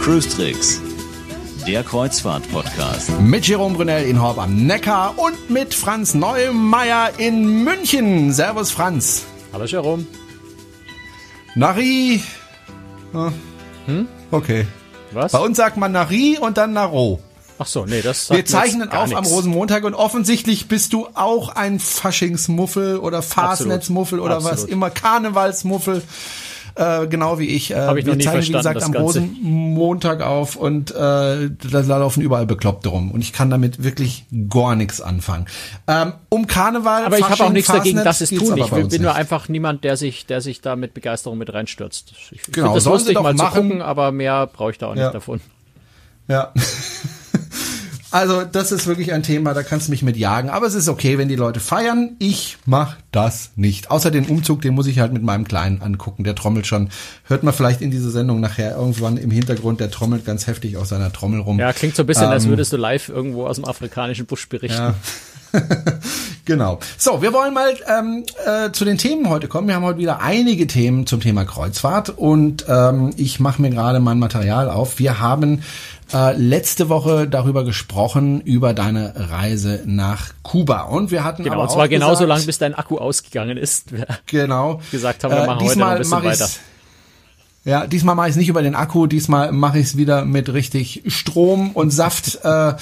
Cruise Tricks, der Kreuzfahrt-Podcast. Mit Jerome Brunel in Horb am Neckar und mit Franz Neumeier in München. Servus Franz. Hallo Jerome. Nari. Hm? Okay. Was? Bei uns sagt man Nari und dann Naro. Ach so, nee, das Wir zeichnen auf am nix. Rosenmontag und offensichtlich bist du auch ein Faschingsmuffel oder Fastnetzmuffel oder was Absolut. immer, Karnevalsmuffel. Äh, genau wie ich. Äh, Hab ich wir zeichnen, wie gesagt, am Ganze. Rosenmontag auf und äh, da, laufen überall Bekloppte rum. Und ich kann damit wirklich gar nichts anfangen. Ähm, um Karneval, Aber ich habe auch Fasching, nichts dagegen, Fastnet dass es tun. Ich bin bin nur nicht. einfach niemand, der sich, der sich da mit Begeisterung mit reinstürzt. Ich Genau, das lustig, doch mal machen. gucken, aber mehr brauche ich da auch Ja. nicht davon. Ja. Also, das ist wirklich ein Thema, da kannst du mich mit jagen. Aber es ist okay, wenn die Leute feiern. Ich mach das nicht. Außer den Umzug, den muss ich halt mit meinem Kleinen angucken. Der trommelt schon. Hört man vielleicht in dieser Sendung nachher irgendwann im Hintergrund. Der trommelt ganz heftig auf seiner Trommel rum. Ja, klingt so ein bisschen, als Ähm, würdest du live irgendwo aus dem afrikanischen Busch berichten. Ja. genau. So, wir wollen mal ähm, äh, zu den Themen heute kommen. Wir haben heute wieder einige Themen zum Thema Kreuzfahrt und ähm, ich mache mir gerade mein Material auf. Wir haben äh, letzte Woche darüber gesprochen, über deine Reise nach Kuba. Und wir hatten Genau, aber und zwar genauso lang, bis dein Akku ausgegangen ist. genau, gesagt haben, wir machen heute noch ein bisschen weiter. Ja, diesmal mache ich es nicht über den Akku, diesmal mache ich es wieder mit richtig Strom und Saft äh,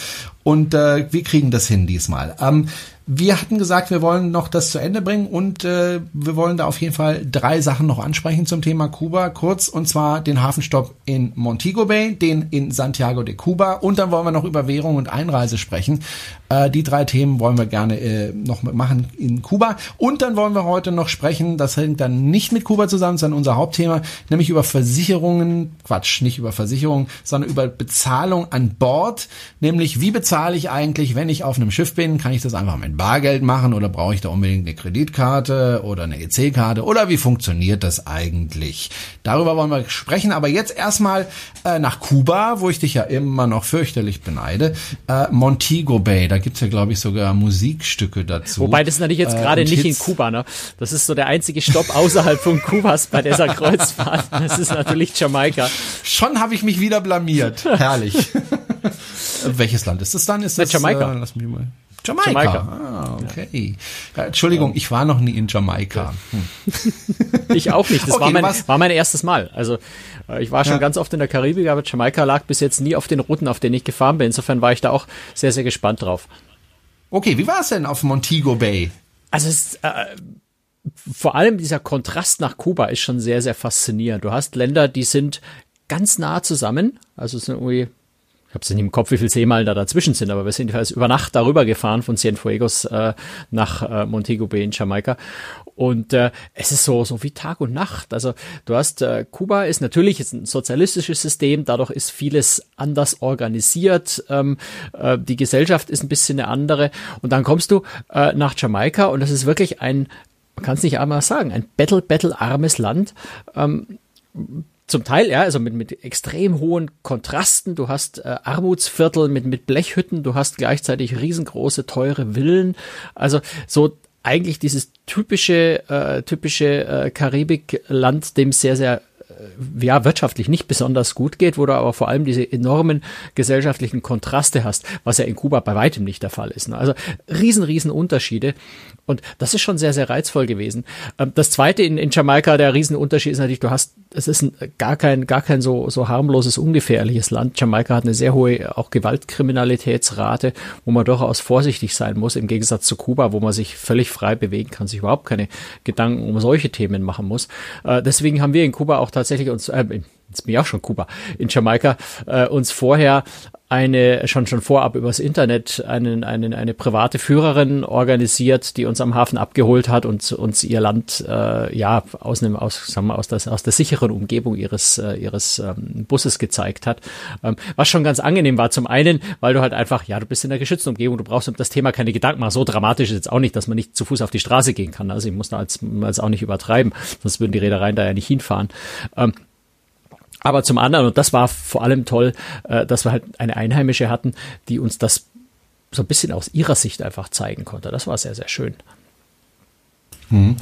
und äh, wir kriegen das hin diesmal. Ähm, wir hatten gesagt, wir wollen noch das zu Ende bringen und äh, wir wollen da auf jeden Fall drei Sachen noch ansprechen zum Thema Kuba. Kurz und zwar den Hafenstopp in Montego Bay, den in Santiago de Cuba. Und dann wollen wir noch über Währung und Einreise sprechen. Äh, die drei Themen wollen wir gerne äh, noch machen in Kuba. Und dann wollen wir heute noch sprechen, das hängt dann nicht mit Kuba zusammen, sondern unser Hauptthema, nämlich über Versicherungen, Quatsch, nicht über Versicherungen, sondern über Bezahlung an Bord, nämlich wie bezahle ich eigentlich, wenn ich auf einem Schiff bin, kann ich das einfach mit Bargeld machen oder brauche ich da unbedingt eine Kreditkarte oder eine EC-Karte oder wie funktioniert das eigentlich? Darüber wollen wir sprechen, aber jetzt erstmal äh, nach Kuba, wo ich dich ja immer noch fürchterlich beneide, äh, Montego Bay, da gibt's ja glaube ich sogar Musikstücke dazu. Wobei das natürlich jetzt Äh, gerade und nicht in Hits. Kuba, ne? Das ist so der einzige Stopp außerhalb von Kubas bei dieser Kreuzfahrt. Das ist natürlich Jamaika. Schon habe ich mich wieder blamiert. Herrlich. Welches Land ist das dann? Ist Na, das Jamaika. Äh, lass mich mal. Jamaika. Jamaika. Ah, okay. Ja, Entschuldigung, ich war noch nie in Jamaika. Hm. Ich auch nicht. Das Okay, war, mein, was- war mein erstes Mal. Also äh, ich war schon Ja. ganz oft in der Karibik, aber Jamaika lag bis jetzt nie auf den Routen, auf denen ich gefahren bin. Insofern war ich da auch sehr, sehr gespannt drauf. Okay, wie war es denn auf Montego Bay? Also es, ist, äh, vor allem dieser Kontrast nach Kuba ist schon sehr, sehr faszinierend. Du hast Länder, die sind ganz nah zusammen. Also es sind irgendwie, habe es nicht im Kopf, wie viele Seemeilen da dazwischen sind, aber wir sind jedenfalls über Nacht darüber gefahren von Cienfuegos äh, nach äh, Montego Bay in Jamaika. Und äh, es ist so, so wie Tag und Nacht. Also du hast, äh, Kuba ist natürlich jetzt ein sozialistisches System, dadurch ist vieles anders organisiert. Ähm, äh, die Gesellschaft ist ein bisschen eine andere. Und dann kommst du äh, nach Jamaika und das ist wirklich ein, man kann es nicht einmal sagen, ein battle-battle-armes Land. Ähm, zum Teil, ja, also mit, mit extrem hohen Kontrasten. Du hast äh, Armutsviertel mit, mit Blechhütten, du hast gleichzeitig riesengroße, teure Villen. Also so eigentlich dieses typische, äh, typische äh, Karibikland, dem sehr, sehr ja, wirtschaftlich nicht besonders gut geht, wo du aber vor allem diese enormen gesellschaftlichen Kontraste hast, was ja in Kuba bei weitem nicht der Fall ist. Ne? Also riesen, riesen Unterschiede. Und das ist schon sehr, sehr reizvoll gewesen. Ähm, Das zweite in, in Jamaika, der Riesenunterschied ist natürlich, du hast, es ist ein, gar kein, gar kein so, so harmloses, ungefährliches Land. Jamaika hat eine sehr hohe auch Gewaltkriminalitätsrate, wo man durchaus vorsichtig sein muss, im Gegensatz zu Kuba, wo man sich völlig frei bewegen kann, sich überhaupt keine Gedanken um solche Themen machen muss. Äh, Deswegen haben wir in Kuba auch tatsächlich uns, äh, jetzt bin ich auch schon Kuba, in Jamaika, äh, uns vorher eine, schon, schon vorab übers Internet einen, einen, eine private Führerin organisiert, die uns am Hafen abgeholt hat und uns ihr Land, äh, ja, aus einem, aus, sagen wir, aus der, aus der sicheren Umgebung ihres, äh, ihres ähm, Busses gezeigt hat. Ähm, was schon ganz angenehm war. Zum einen, weil du halt einfach, ja, du bist in einer geschützten Umgebung, du brauchst um das Thema keine Gedanken machen. So dramatisch ist jetzt auch nicht, dass man nicht zu Fuß auf die Straße gehen kann. Also ich muss da als, als auch nicht übertreiben, sonst würden die Reedereien da ja nicht hinfahren. Ähm, aber zum anderen, und das war vor allem toll, äh, dass wir halt eine Einheimische hatten, die uns das so ein bisschen aus ihrer Sicht einfach zeigen konnte. Das war sehr, sehr schön. Mhm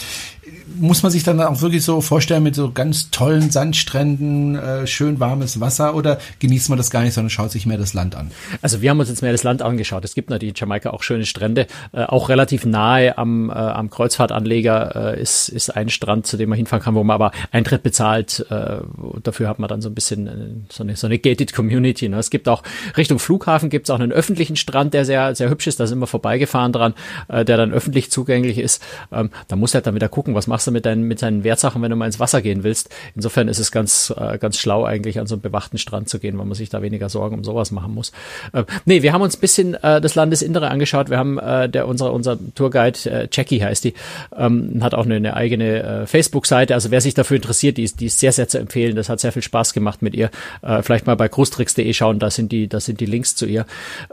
muss man sich dann auch wirklich so vorstellen mit so ganz tollen Sandstränden, äh, schön warmes Wasser oder genießt man das gar nicht, sondern schaut sich mehr das Land an? Also wir haben uns jetzt mehr das Land angeschaut. Es gibt natürlich in Jamaika auch schöne Strände. Äh, auch relativ nahe am, äh, am Kreuzfahrtanleger äh, ist, ist ein Strand, zu dem man hinfahren kann, wo man aber Eintritt bezahlt. Äh, dafür hat man dann so ein bisschen äh, so, eine, so eine gated Community. Ne? Es gibt auch Richtung Flughafen gibt es auch einen öffentlichen Strand, der sehr, sehr hübsch ist. Da sind wir vorbeigefahren dran, der dann öffentlich zugänglich ist. Ähm, da muss er dann wieder gucken, was machst du mit, deinen, mit deinen Wertsachen, wenn du mal ins Wasser gehen willst. Insofern ist es ganz, äh, ganz schlau eigentlich an so einen bewachten Strand zu gehen, weil man sich da weniger Sorgen um sowas machen muss. Äh, nee, wir haben uns ein bisschen äh, das Landesinnere angeschaut. Wir haben äh, der unser unser Tourguide äh, Jackie heißt die, ähm, hat auch eine, eine eigene äh, Facebook-Seite. Also wer sich dafür interessiert, die ist, die ist sehr sehr zu empfehlen. Das hat sehr viel Spaß gemacht mit ihr. Äh, vielleicht mal bei cruestricks.de schauen, da sind die, da sind die Links zu ihr.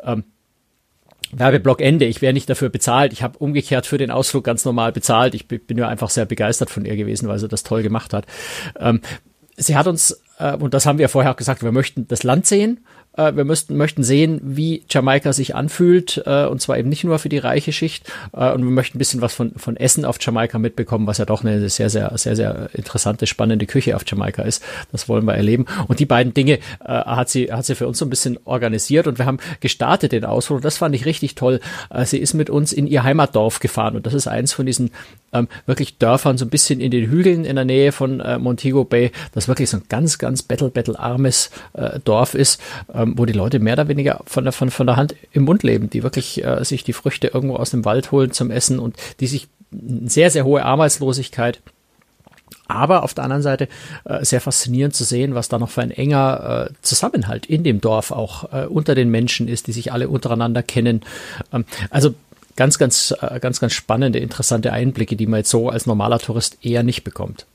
Ähm, Werbeblock Ende. Ich wäre nicht dafür bezahlt. Ich habe umgekehrt für den Ausflug ganz normal bezahlt. Ich bin ja einfach sehr begeistert von ihr gewesen, weil sie das toll gemacht hat. Ähm, sie hat uns, äh, und das haben wir vorher auch gesagt, wir möchten das Land sehen äh, wir müssten, möchten sehen, wie Jamaika sich anfühlt, äh, und zwar eben nicht nur für die reiche Schicht. Äh, und wir möchten ein bisschen was von, von Essen auf Jamaika mitbekommen, was ja doch eine sehr, sehr, sehr, sehr interessante, spannende Küche auf Jamaika ist. Das wollen wir erleben. Und die beiden Dinge äh, hat sie, hat sie für uns so ein bisschen organisiert und wir haben gestartet den Ausflug. Und das fand ich richtig toll. Äh, sie ist mit uns in ihr Heimatdorf gefahren und das ist eins von diesen ähm, wirklich Dörfern so ein bisschen in den Hügeln in der Nähe von äh, Montego Bay, das wirklich so ein ganz, ganz battle-battle-armes Dorf ist, ähm, wo die Leute mehr oder weniger von der, von, von der Hand im Mund leben, die wirklich äh, sich die Früchte irgendwo aus dem Wald holen zum Essen und die sich sehr, sehr hohe Arbeitslosigkeit aber auf der anderen Seite äh, sehr faszinierend zu sehen, was da noch für ein enger äh, Zusammenhalt in dem Dorf auch äh, unter den Menschen ist, die sich alle untereinander kennen. Ähm, also ganz, ganz, äh, ganz, ganz spannende, interessante Einblicke, die man jetzt so als normaler Tourist eher nicht bekommt.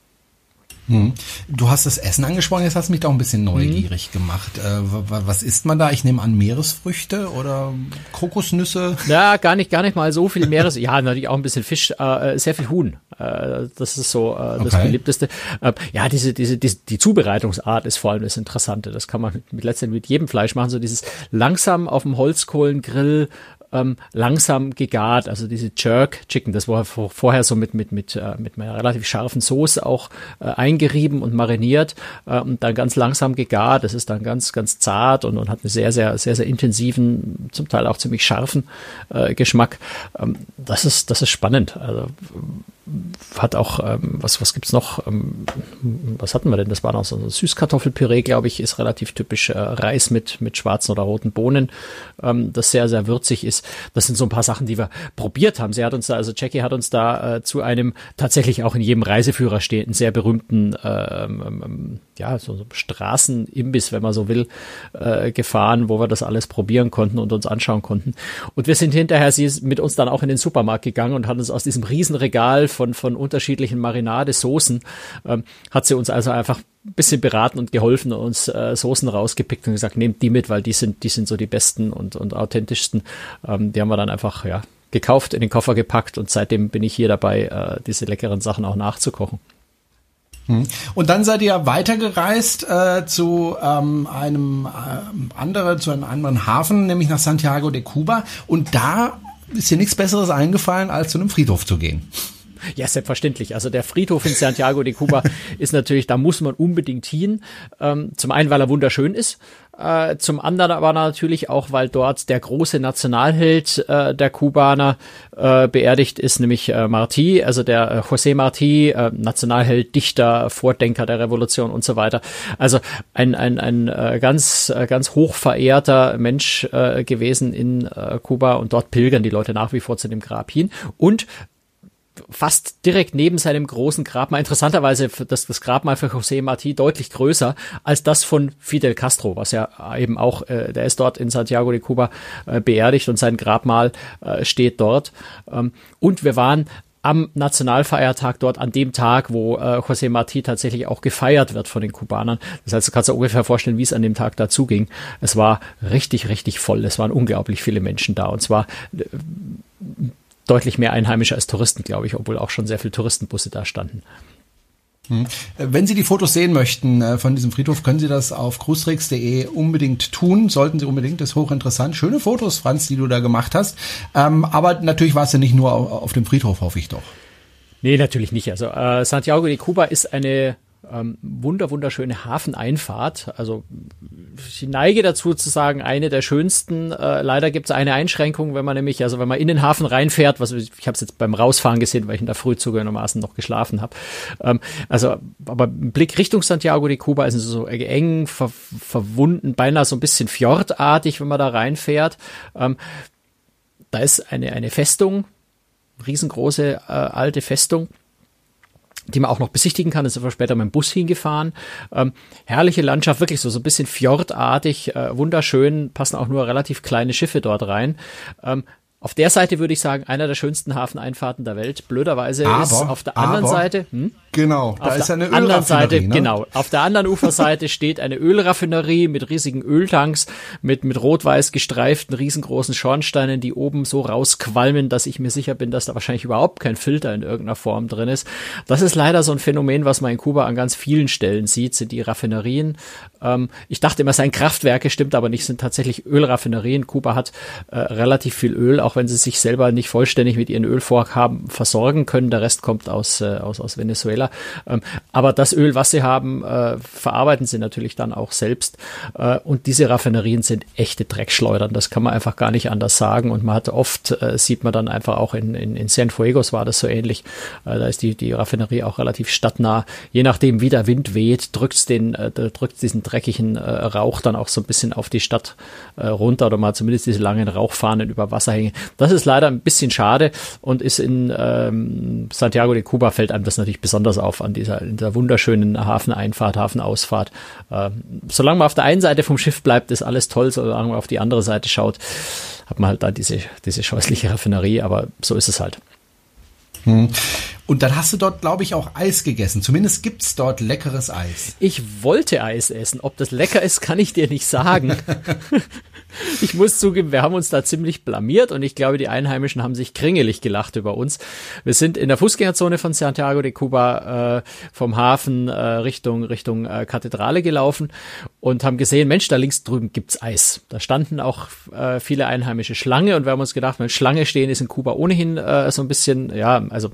Hm. Du hast das Essen angesprochen, jetzt hast du mich da auch ein bisschen neugierig hm. gemacht. Äh, was isst man da? Ich nehme an Meeresfrüchte oder Kokosnüsse? Ja, gar nicht, gar nicht mal so viel Meeres. ja, natürlich auch ein bisschen Fisch, äh, sehr viel Huhn. Äh, das ist so äh, das okay. beliebteste. Äh, ja, diese, diese, diese, die Zubereitungsart ist vor allem das Interessante. Das kann man mit, letztendlich mit jedem Fleisch machen. So dieses langsam auf dem Holzkohlengrill ähm, langsam gegart, also diese Jerk Chicken, das war vorher so mit mit mit äh, mit einer relativ scharfen Soße auch äh, eingerieben und mariniert äh, und dann ganz langsam gegart. Das ist dann ganz ganz zart und, und hat einen sehr sehr sehr sehr intensiven, zum Teil auch ziemlich scharfen äh, Geschmack. Ähm, das ist das ist spannend. Also hat auch, ähm, was, was gibt's noch? Ähm, was hatten wir denn? Das war noch so ein Süßkartoffelpüree, glaube ich, ist relativ typisch äh, Reis mit, mit schwarzen oder roten Bohnen, ähm, das sehr, sehr würzig ist. Das sind so ein paar Sachen, die wir probiert haben. Sie hat uns da, also Jackie hat uns da äh, zu einem tatsächlich auch in jedem Reiseführer stehenden, sehr berühmten, ähm, ähm, ja, so, Straßenimbiss, wenn man so will, äh, gefahren, wo wir das alles probieren konnten und uns anschauen konnten. Und wir sind hinterher, sie ist mit uns dann auch in den Supermarkt gegangen und hat uns aus diesem Riesenregal von, von unterschiedlichen Marinadesoßen, ähm, hat sie uns also einfach ein bisschen beraten und geholfen und uns äh, Soßen rausgepickt und gesagt, nehmt die mit, weil die sind, die sind so die besten und, und authentischsten. Ähm, die haben wir dann einfach, ja, gekauft, in den Koffer gepackt und seitdem bin ich hier dabei, äh, diese leckeren Sachen auch nachzukochen. Hm. Und dann seid ihr weitergereist äh, zu ähm, einem äh, anderen, zu einem anderen Hafen, nämlich nach Santiago de Cuba. Und da ist dir nichts Besseres eingefallen, als zu einem Friedhof zu gehen. Ja, selbstverständlich. Also der Friedhof in Santiago de Cuba ist natürlich, da muss man unbedingt hin. Ähm, zum einen, weil er wunderschön ist. Äh, zum anderen aber natürlich auch, weil dort der große Nationalheld äh, der Kubaner äh, beerdigt ist, nämlich äh, Martí, also der äh, José Martí, äh, Nationalheld, Dichter, Vordenker der Revolution und so weiter. Also ein, ein, ein äh, ganz, äh, ganz hoch verehrter Mensch äh, gewesen in äh, Kuba und dort pilgern die Leute nach wie vor zu dem Grab hin. Und fast direkt neben seinem großen Grabmal. Interessanterweise das, das Grabmal für José Martí deutlich größer als das von Fidel Castro, was ja eben auch, äh, der ist dort in Santiago de Cuba äh, beerdigt und sein Grabmal äh, steht dort. Ähm, und wir waren am Nationalfeiertag dort an dem Tag, wo äh, José Martí tatsächlich auch gefeiert wird von den Kubanern. Das heißt, du kannst dir ungefähr vorstellen, wie es an dem Tag dazu ging. Es war richtig, richtig voll. Es waren unglaublich viele Menschen da. Und zwar äh, deutlich mehr Einheimische als Touristen, glaube ich, obwohl auch schon sehr viele Touristenbusse da standen. Hm. Wenn Sie die Fotos sehen möchten äh, von diesem Friedhof, können Sie das auf cruistricks.de unbedingt tun. Sollten Sie unbedingt, das ist hochinteressant. Schöne Fotos, Franz, die du da gemacht hast. Ähm, aber natürlich war es ja nicht nur auf dem Friedhof, hoffe ich doch. Nee, natürlich nicht. Also äh, Santiago de Cuba ist eine ähm, wunder wunderschöne Hafeneinfahrt. Also ich neige dazu zu sagen, eine der schönsten. Äh, leider gibt es eine Einschränkung, wenn man nämlich, also wenn man in den Hafen reinfährt, was ich habe es jetzt beim Rausfahren gesehen, weil ich in der Früh zugegebenermaßen noch geschlafen habe. Ähm, also, aber Blick Richtung Santiago de Cuba ist so eng, ver verwunden, beinahe so ein bisschen fjordartig, wenn man da reinfährt. Ähm, da ist eine, eine Festung, riesengroße äh, alte Festung die man auch noch besichtigen kann. Da sind wir später mit dem Bus hingefahren. Ähm, herrliche Landschaft, wirklich so, so ein bisschen fjordartig, äh, wunderschön, passen auch nur relativ kleine Schiffe dort rein. Ähm, auf der Seite würde ich sagen, einer der schönsten Hafeneinfahrten der Welt. Blöderweise aber, ist auf der anderen aber, Seite. Hm? Genau, da auf ist eine anderen Seite, ne? genau. Auf der anderen Uferseite steht eine Ölraffinerie mit riesigen Öltanks, mit, mit rot-weiß gestreiften riesengroßen Schornsteinen, die oben so rausqualmen, dass ich mir sicher bin, dass da wahrscheinlich überhaupt kein Filter in irgendeiner Form drin ist. Das ist leider so ein Phänomen, was man in Kuba an ganz vielen Stellen sieht, sind die Raffinerien. Ähm, ich dachte immer, es seien Kraftwerke, stimmt aber nicht, sind tatsächlich Ölraffinerien. Kuba hat äh, relativ viel Öl, auch wenn sie sich selber nicht vollständig mit ihren Ölvorhaben versorgen können. Der Rest kommt aus, äh, aus, aus Venezuela. Ähm, aber das Öl, was sie haben, äh, verarbeiten sie natürlich dann auch selbst. Äh, und diese Raffinerien sind echte Dreckschleudern. Das kann man einfach gar nicht anders sagen. Und man hat oft, äh, sieht man dann einfach auch in, in, in Cienfuegos war das so ähnlich. Äh, da ist die, die Raffinerie auch relativ stadtnah. Je nachdem, wie der Wind weht, drückt den, drückt diesen dreckigen Rauch dann auch so ein bisschen auf die Stadt runter oder mal zumindest diese langen Rauchfahnen über Wasser hängen. Das ist leider ein bisschen schade und ist in ähm, Santiago de Cuba fällt einem das natürlich besonders auf an dieser, dieser wunderschönen Hafeneinfahrt, Hafenausfahrt. Ähm, solange man auf der einen Seite vom Schiff bleibt, ist alles toll, solange man auf die andere Seite schaut, hat man halt da diese, diese scheußliche Raffinerie, aber so ist es halt. Hm. Und dann hast du dort, glaube ich, auch Eis gegessen. Zumindest gibt's dort leckeres Eis. Ich wollte Eis essen. Ob das lecker ist, kann ich dir nicht sagen. ich muss zugeben, wir haben uns da ziemlich blamiert und ich glaube, die Einheimischen haben sich kringelig gelacht über uns. Wir sind in der Fußgängerzone von Santiago de Cuba äh, vom Hafen äh, Richtung Richtung äh, Kathedrale gelaufen und haben gesehen, Mensch, da links drüben gibt's Eis. Da standen auch äh, viele einheimische Schlange und wir haben uns gedacht, wenn Schlange stehen ist in Kuba ohnehin äh, so ein bisschen, ja, also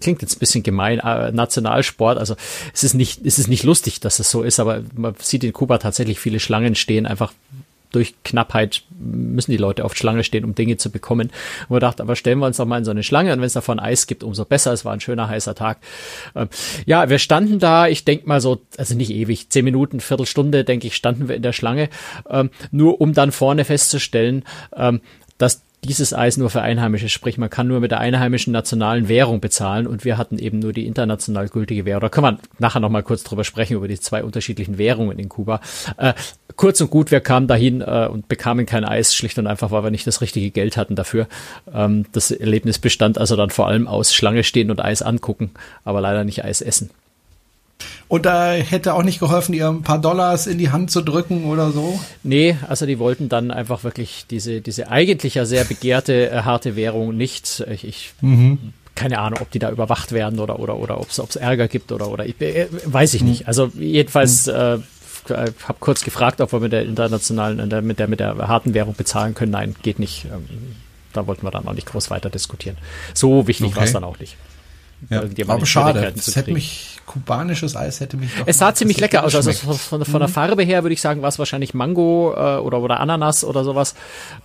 klingt jetzt ein bisschen gemein, äh, Nationalsport. Also es ist nicht, es ist nicht lustig, dass es so ist, aber man sieht in Kuba tatsächlich viele Schlangen stehen, einfach durch Knappheit müssen die Leute oft Schlange stehen, um Dinge zu bekommen. Und wir dachten, aber stellen wir uns doch mal in so eine Schlange und wenn es davon Eis gibt, umso besser. Es war ein schöner heißer Tag. Ähm, ja, wir standen da, ich denke mal so, also nicht ewig, zehn Minuten, Viertelstunde, denke ich, standen wir in der Schlange, ähm, nur um dann vorne festzustellen, ähm, dass dieses Eis nur für Einheimische, sprich man kann nur mit der einheimischen nationalen Währung bezahlen und wir hatten eben nur die international gültige Währung. Da können wir nachher nochmal kurz drüber sprechen, über die zwei unterschiedlichen Währungen in Kuba. Äh, kurz und gut, wir kamen dahin äh, und bekamen kein Eis, schlicht und einfach, weil wir nicht das richtige Geld hatten dafür. Ähm, das Erlebnis bestand also dann vor allem aus Schlange stehen und Eis angucken, aber leider nicht Eis essen. Und da hätte auch nicht geholfen, ihr ein paar Dollars in die Hand zu drücken oder so? Nee, also die wollten dann einfach wirklich diese, diese eigentlich ja sehr begehrte äh, harte Währung nicht. Ich, ich mhm. keine Ahnung, ob die da überwacht werden oder, oder, oder ob es Ärger gibt oder, oder ich, äh, weiß ich mhm. nicht. Also jedenfalls, mhm. äh, habe kurz gefragt, ob wir mit der internationalen, äh, mit der, mit der harten Währung bezahlen können. Nein, geht nicht. Ähm, da wollten wir dann auch nicht groß weiter diskutieren. So wichtig okay. war es dann auch nicht. Ja, aber schade. Das hätte mich, kubanisches Eis hätte mich doch Es sah ziemlich lecker aus. Also von, von, der mhm. Farbe her würde ich sagen, war es wahrscheinlich Mango äh, oder, oder Ananas oder sowas.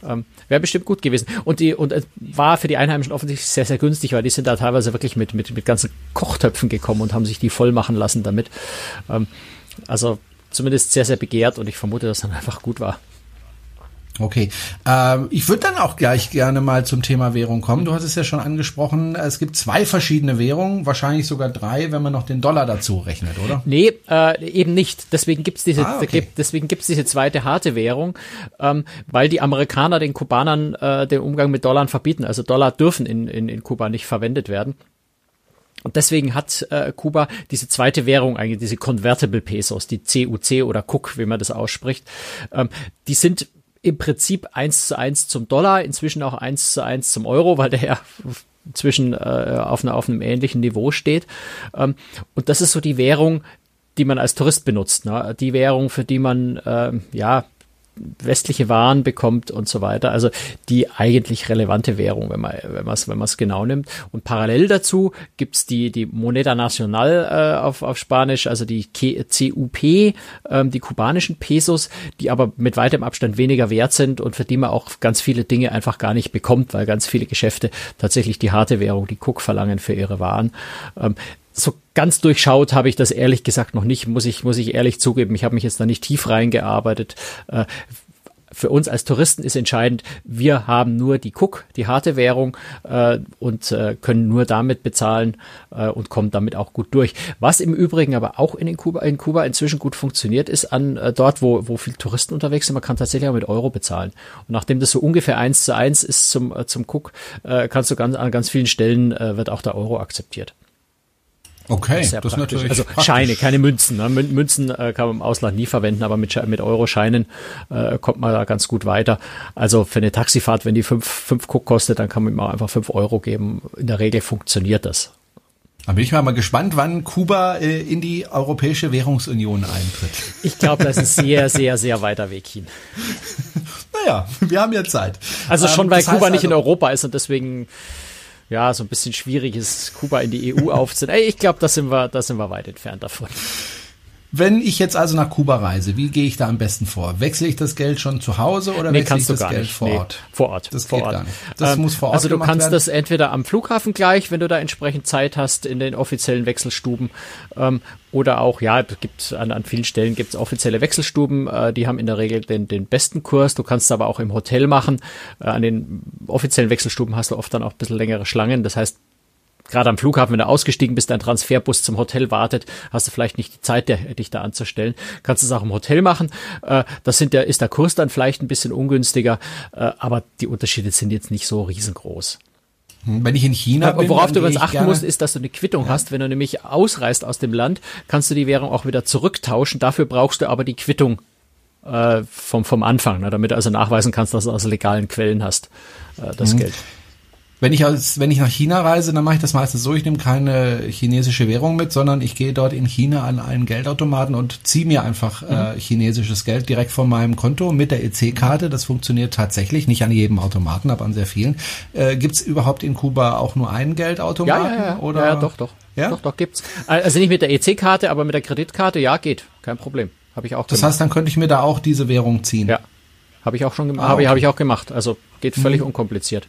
Ähm, Wäre bestimmt gut gewesen. Und die, und es war für die Einheimischen offensichtlich sehr, sehr günstig, weil die sind da teilweise wirklich mit, mit, mit ganzen Kochtöpfen gekommen und haben sich die voll machen lassen damit. Ähm, also zumindest sehr, sehr begehrt und ich vermute, dass dann einfach gut war. Okay, ähm, ich würde dann auch gleich gerne mal zum Thema Währung kommen. Du hast es ja schon angesprochen, es gibt zwei verschiedene Währungen, wahrscheinlich sogar drei, wenn man noch den Dollar dazu rechnet, oder? Nee, äh, eben nicht. Deswegen gibt's diese, ah, okay. deswegen gibt's diese zweite harte Währung, ähm, weil die Amerikaner den Kubanern äh, den Umgang mit Dollar verbieten. Also Dollar dürfen in, in, in Kuba nicht verwendet werden. Und deswegen hat äh, Kuba diese zweite Währung eigentlich, diese Convertible Pesos, die CUC oder CUC, wie man das ausspricht. Ähm, die sind im Prinzip eins zu eins zum Dollar, inzwischen auch eins zu eins zum Euro, weil der ja zwischen äh, auf, einer, auf einem ähnlichen Niveau steht. Ähm, und das ist so die Währung, die man als Tourist benutzt. Ne? Die Währung, für die man äh, ja westliche Waren bekommt und so weiter. Also die eigentlich relevante Währung, wenn man wenn man es wenn man es genau nimmt. Und parallel dazu gibt's die die Moneda Nacional äh, auf auf Spanisch, also die CUP, ähm, die kubanischen Pesos, die aber mit weitem Abstand weniger wert sind und für die man auch ganz viele Dinge einfach gar nicht bekommt, weil ganz viele Geschäfte tatsächlich die harte Währung, die Cook verlangen für ihre Waren. Ähm, so ganz durchschaut habe ich das ehrlich gesagt noch nicht, muss ich, muss ich ehrlich zugeben. Ich habe mich jetzt da nicht tief reingearbeitet. Äh, für uns als Touristen ist entscheidend, wir haben nur die Cook, die harte Währung äh, und äh, können nur damit bezahlen und kommen damit auch gut durch. Was im Übrigen aber auch in, Kuba, in Kuba inzwischen gut funktioniert, ist an dort, wo, wo viele Touristen unterwegs sind, man kann tatsächlich auch mit Euro bezahlen. Und nachdem das so ungefähr eins zu eins ist zum, zum Cook, kannst du ganz, an ganz vielen Stellen wird auch der Euro akzeptiert. Okay, das, das ist natürlich. Also praktisch. Scheine, keine Münzen. Ne? Münzen äh, kann man im Ausland nie verwenden, aber mit, mit Euro-Scheinen äh, kommt man da ganz gut weiter. Also für eine Taxifahrt, wenn die fünf, fünf Cook kostet, dann kann man immer einfach fünf Euro geben. In der Regel funktioniert das. Da bin ich mal gespannt, wann Kuba äh, in die Europäische Währungsunion eintritt. Ich glaube, das ist sehr, sehr, sehr weiter Weg hin. naja, wir haben ja Zeit. Also schon, ähm, weil Kuba also, nicht in Europa ist und deswegen ja, so ein bisschen schwierig ist, Kuba in die EU aufzunehmen. Ich glaube, da sind wir, da sind wir weit entfernt davon. Wenn ich jetzt also nach Kuba reise, wie gehe ich da am besten vor? Wechsle ich das Geld schon zu Hause oder nee, wechsle ich das Geld nicht. vor Ort? Nee, vor Ort. Das vor geht Ort. gar nicht. Das ähm, muss vor Ort Also du kannst werden. das entweder am Flughafen gleich, wenn du da entsprechend Zeit hast, in den offiziellen Wechselstuben, ähm, oder auch, ja, gibt an, an vielen Stellen gibt es offizielle Wechselstuben, äh, die haben in der Regel den, den besten Kurs. Du kannst es aber auch im Hotel machen. Äh, an den offiziellen Wechselstuben hast du oft dann auch ein bisschen längere Schlangen. Das heißt, gerade am Flughafen, wenn du ausgestiegen bist, dein Transferbus zum Hotel wartet, hast du vielleicht nicht die Zeit, dich da anzustellen. Kannst du es auch im Hotel machen. Äh, das sind der, ist der Kurs dann vielleicht ein bisschen ungünstiger, äh, aber die Unterschiede sind jetzt nicht so riesengroß. Hm, wenn ich in China bin, Worauf du übrigens achten musst, ist, dass du eine Quittung ja. hast. Wenn du nämlich ausreist aus dem Land, kannst du die Währung auch wieder zurücktauschen. Dafür brauchst du aber die Quittung äh, vom, vom Anfang, ne, damit du also nachweisen kannst, dass du aus legalen Quellen hast, äh, das mhm. Geld. Wenn ich als, wenn ich nach China reise, dann mache ich das meistens so, ich nehme keine chinesische Währung mit, sondern ich gehe dort in China an einen Geldautomaten und ziehe mir einfach äh, mhm. chinesisches Geld direkt von meinem Konto mit der EC-Karte. Das funktioniert tatsächlich, nicht an jedem Automaten, aber an sehr vielen. Äh, Gibt es überhaupt in Kuba auch nur einen Geldautomaten? Ja, ja, ja. Oder? ja doch, doch. Ja? Doch, doch, gibt's. Also nicht mit der EC-Karte, aber mit der Kreditkarte, ja, geht. Kein Problem. Habe ich auch Das gemacht. heißt, dann könnte ich mir da auch diese Währung ziehen? Ja. Habe ich auch schon gemacht. Ah, okay. Habe ich auch gemacht. Also geht völlig mhm. unkompliziert.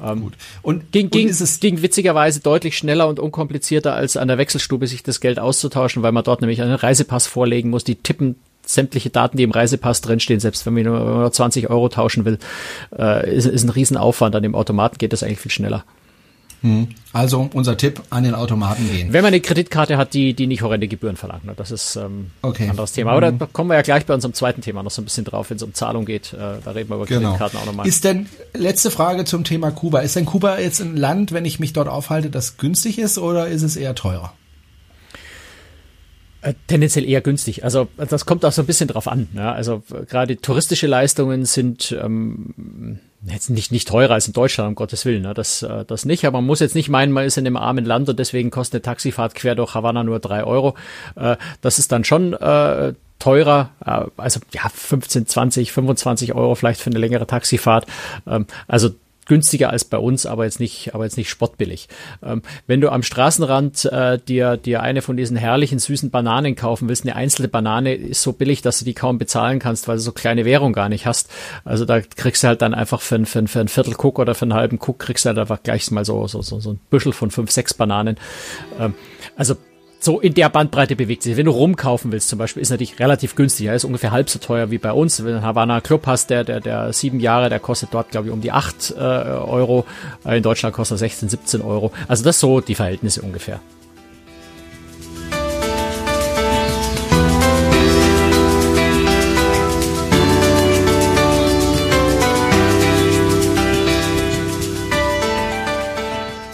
Ähm, Gut. Und ging, ging, und ist es ging witzigerweise deutlich schneller und unkomplizierter als an der Wechselstube sich das Geld auszutauschen, weil man dort nämlich einen Reisepass vorlegen muss. Die tippen sämtliche Daten, die im Reisepass drinstehen, selbst wenn man nur 20 Euro tauschen will, äh, ist, ist ein Riesenaufwand. An dem Automaten geht das eigentlich viel schneller. Hm. Also unser Tipp, an den Automaten gehen. Wenn man eine Kreditkarte hat, die, die nicht horrende Gebühren verlangt. Ne? Das ist ähm, okay. ein anderes Thema. Aber mhm. da kommen wir ja gleich bei unserem zweiten Thema noch so ein bisschen drauf, wenn es um Zahlung geht. Äh, da reden wir über genau. Kreditkarten auch nochmal. Ist denn, letzte Frage zum Thema Kuba. Ist denn Kuba jetzt ein Land, wenn ich mich dort aufhalte, das günstig ist oder ist es eher teurer? Äh, tendenziell eher günstig. Also das kommt auch so ein bisschen drauf an. Ja? Also gerade touristische Leistungen sind ähm, jetzt nicht, nicht teurer als in Deutschland, um Gottes Willen, ne? das, äh, das nicht. Aber man muss jetzt nicht meinen, man ist in einem armen Land und deswegen kostet eine Taxifahrt quer durch Havanna nur drei Euro. Äh, das ist dann schon äh, teurer, also ja 15, 20, 25 Euro vielleicht für eine längere Taxifahrt. Ähm, also günstiger als bei uns, aber jetzt nicht, aber jetzt nicht spottbillig. Ähm, wenn du am Straßenrand äh, dir, dir eine von diesen herrlichen süßen Bananen kaufen willst, eine einzelne Banane ist so billig, dass du die kaum bezahlen kannst, weil du so kleine Währung gar nicht hast. Also da kriegst du halt dann einfach für, für, für ein Viertel Cook oder für einen halben Cook kriegst du halt einfach gleich mal so, so, so, so ein Büschel von fünf, sechs Bananen. Ähm, also so in der Bandbreite bewegt sich. Wenn du rumkaufen willst zum Beispiel, ist natürlich relativ günstig. Er ist ungefähr halb so teuer wie bei uns. Wenn du einen Havana Club hast, der, der, der sieben Jahre, der kostet dort, glaube ich, um die acht äh, Euro. In Deutschland kostet er 16, 17 Euro. Also das so die Verhältnisse ungefähr.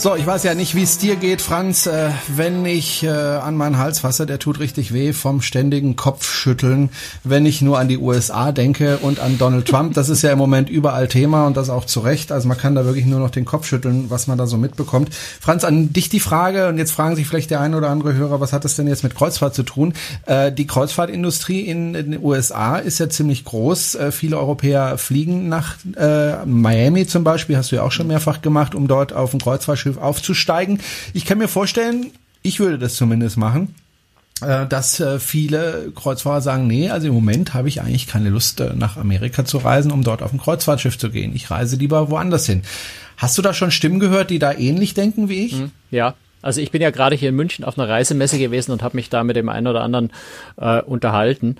So, ich weiß ja nicht, wie es dir geht, Franz, äh, wenn ich äh, an meinen Hals fasse, der tut richtig weh vom ständigen Kopfschütteln, wenn ich nur an die USA denke und an Donald Trump. Das ist ja im Moment überall Thema und das auch zu Recht. Also man kann da wirklich nur noch den Kopf schütteln, was man da so mitbekommt. Franz, an dich die Frage, und jetzt fragen sich vielleicht der eine oder andere Hörer, was hat das denn jetzt mit Kreuzfahrt zu tun? Äh, die Kreuzfahrtindustrie in, in, den USA ist ja ziemlich groß. Äh, viele Europäer fliegen nach äh, Miami zum Beispiel, hast du ja auch schon mehrfach gemacht, um dort auf dem Kreuzfahrtschiff Kreuzfahrtschiff aufzusteigen. Ich kann mir vorstellen, ich würde das zumindest machen äh, dass äh, viele Kreuzfahrer sagen, nee, also im Moment habe ich eigentlich keine Lust, äh, nach Amerika zu reisen, um dort auf ein Kreuzfahrtschiff zu gehen. Ich reise lieber woanders hin. Hast du da schon Stimmen gehört, die da ähnlich denken wie ich? Hm, ja, also ich bin ja gerade hier in München auf einer Reisemesse gewesen und habe mich da mit dem einen oder anderen äh, unterhalten.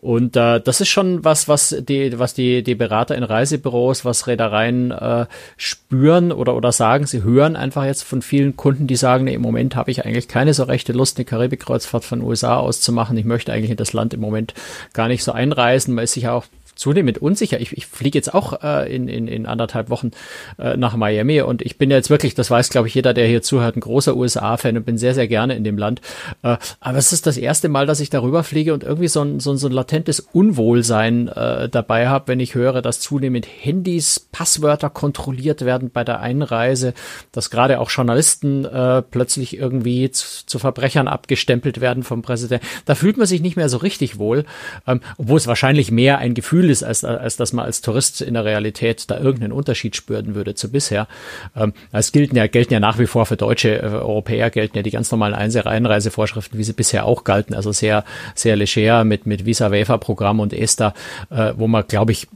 Und äh, das ist schon was, was die, was die, die Berater in Reisebüros, was Reedereien äh, spüren oder, oder sagen. Sie hören einfach jetzt von vielen Kunden, die sagen, nee, im Moment habe ich eigentlich keine so rechte Lust, eine Karibikkreuzfahrt von USA aus zu machen. Ich möchte eigentlich in das Land im Moment gar nicht so einreisen. Man ist sich auch zunehmend unsicher. Ich, ich fliege jetzt auch äh, in, in, in anderthalb Wochen äh, nach Miami und ich bin jetzt wirklich, das weiß glaube ich jeder, der hier zuhört, ein großer USA-Fan und bin sehr, sehr gerne in dem Land. Äh, aber es ist das erste Mal, dass ich darüber fliege und irgendwie so ein, so ein, so ein latentes Unwohlsein äh, dabei habe, wenn ich höre, dass zunehmend Handys, Passwörter kontrolliert werden bei der Einreise, dass gerade auch Journalisten äh, plötzlich irgendwie zu, zu Verbrechern abgestempelt werden vom Präsidenten. Da fühlt man sich nicht mehr so richtig wohl, ähm, obwohl es wahrscheinlich mehr ein Gefühl ist, als, als dass man als Tourist in der Realität da irgendeinen Unterschied spüren würde zu bisher. Ähm, es gelten ja, gelten ja nach wie vor für deutsche äh, Europäer gelten ja die ganz normalen Einreisevorschriften, wie sie bisher auch galten, also sehr, sehr leger mit, mit Visa-Waiver-Programm und ESTA, äh, wo man, glaube ich,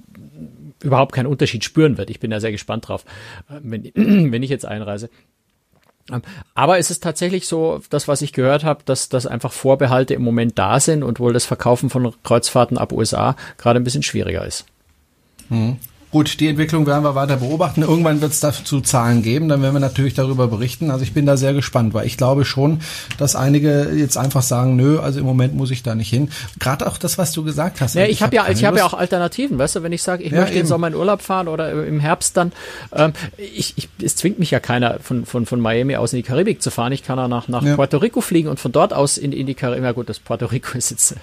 überhaupt keinen Unterschied spüren wird. Ich bin da sehr gespannt drauf, äh, wenn, wenn ich jetzt einreise. Ähm, aber es ist tatsächlich so, das, was ich gehört habe, dass, dass einfach Vorbehalte im Moment da sind und wohl das Verkaufen von Kreuzfahrten ab USA gerade ein bisschen schwieriger ist. Mhm. Gut, die Entwicklung werden wir weiter beobachten. Irgendwann wird es dazu Zahlen geben, dann werden wir natürlich darüber berichten. Also ich bin da sehr gespannt, weil ich glaube schon, dass einige jetzt einfach sagen, nö, also im Moment muss ich da nicht hin. Gerade auch das, was du gesagt hast. Ja, ich, ich habe hab ja, ich habe ja auch Alternativen, weißt du, wenn ich sage, ich ja, möchte im Sommer in Urlaub fahren oder im Herbst dann, ähm, ich, ich, es zwingt mich ja keiner von, von, von Miami aus in die Karibik zu fahren. Ich kann auch nach, nach ja. Puerto Rico fliegen und von dort aus in, in die Karibik. Ja gut, das Puerto Rico ist jetzt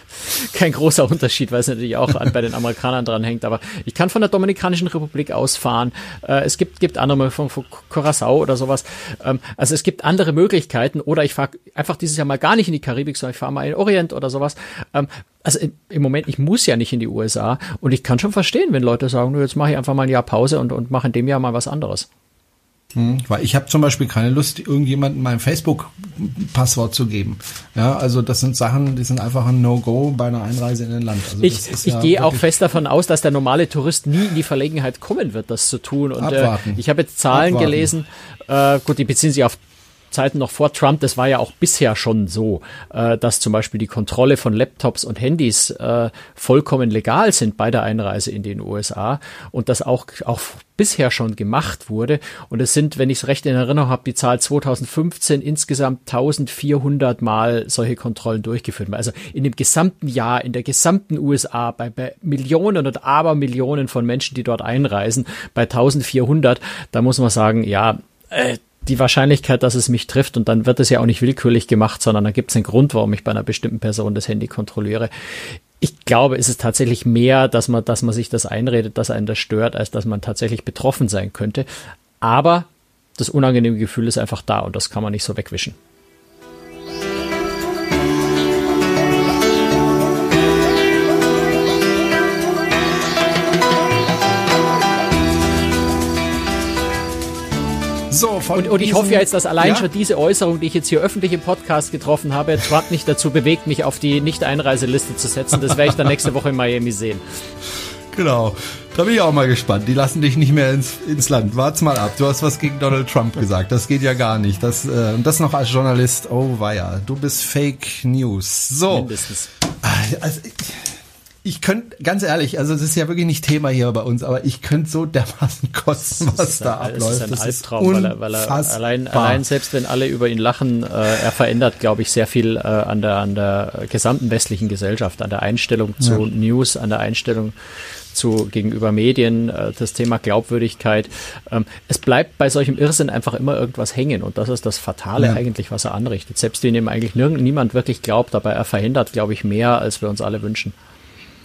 kein großer Unterschied, weil es natürlich auch an, bei den Amerikanern dran hängt, aber ich kann von der Dominikanischen Republik aus fahren. Äh, es gibt, gibt andere von, von Curacao oder sowas. Ähm, also es gibt andere Möglichkeiten oder ich fahre einfach dieses Jahr mal gar nicht in die Karibik, sondern ich fahre mal in Orient oder sowas. Ähm, also im Moment, ich muss ja nicht in die USA und ich kann schon verstehen, wenn Leute sagen, jetzt mache ich einfach mal ein Jahr Pause und, und mache in dem Jahr mal was anderes. Hm, weil ich habe zum Beispiel keine Lust, irgendjemandem mein Facebook-Passwort zu geben. Ja, also das sind Sachen, die sind einfach ein No-Go bei einer Einreise in ein Land. Also ich ich ja gehe auch fest davon aus, dass der normale Tourist nie in die Verlegenheit kommen wird, das zu tun. Und äh, ich habe jetzt Zahlen Abwarten. gelesen, äh, gut, die beziehen sich auf Zeiten noch vor Trump, das war ja auch bisher schon so, äh, dass zum Beispiel die Kontrolle von Laptops und Handys äh, vollkommen legal sind bei der Einreise in den USA und das auch, auch bisher schon gemacht wurde. Und es sind, wenn ich es recht in Erinnerung habe, die Zahl 2015 insgesamt 1400 Mal solche Kontrollen durchgeführt. Also in dem gesamten Jahr, in der gesamten USA, bei, bei Millionen und Abermillionen von Menschen, die dort einreisen, bei 1400, da muss man sagen, ja, äh, die Wahrscheinlichkeit, dass es mich trifft und dann wird es ja auch nicht willkürlich gemacht, sondern da gibt es einen Grund, warum ich bei einer bestimmten Person das Handy kontrolliere. Ich glaube, es ist tatsächlich mehr, dass man, dass man sich das einredet, dass einen das stört, als dass man tatsächlich betroffen sein könnte. Aber das unangenehme Gefühl ist einfach da und das kann man nicht so wegwischen. So, und, und ich hoffe ja jetzt, dass allein ja? schon diese Äußerung, die ich jetzt hier öffentlich im Podcast getroffen habe, Trump nicht dazu bewegt, mich auf die Nicht-Einreiseliste zu setzen. Das werde ich dann nächste Woche in Miami sehen. Genau. Da bin ich auch mal gespannt. Die lassen dich nicht mehr ins, ins Land. Wart's mal ab. Du hast was gegen Donald Trump gesagt. Das geht ja gar nicht. Das, äh, und das noch als Journalist. Oh weia. Du bist Fake News. So. Mindestens. Also, ich könnte, ganz ehrlich, also es ist ja wirklich nicht Thema hier bei uns, aber ich könnte so dermaßen kosten, was da ein, abläuft. Das ist ein Albtraum, weil er, weil er allein, allein selbst wenn alle über ihn lachen, äh, er verändert, glaube ich, sehr viel äh, an der an der gesamten westlichen Gesellschaft, an der Einstellung zu ja. News, an der Einstellung zu gegenüber Medien, äh, das Thema Glaubwürdigkeit. Ähm, es bleibt bei solchem Irrsinn einfach immer irgendwas hängen und das ist das Fatale ja. eigentlich, was er anrichtet. Selbst wenn ihm eigentlich niemand wirklich glaubt, aber er verhindert, glaube ich, mehr, als wir uns alle wünschen.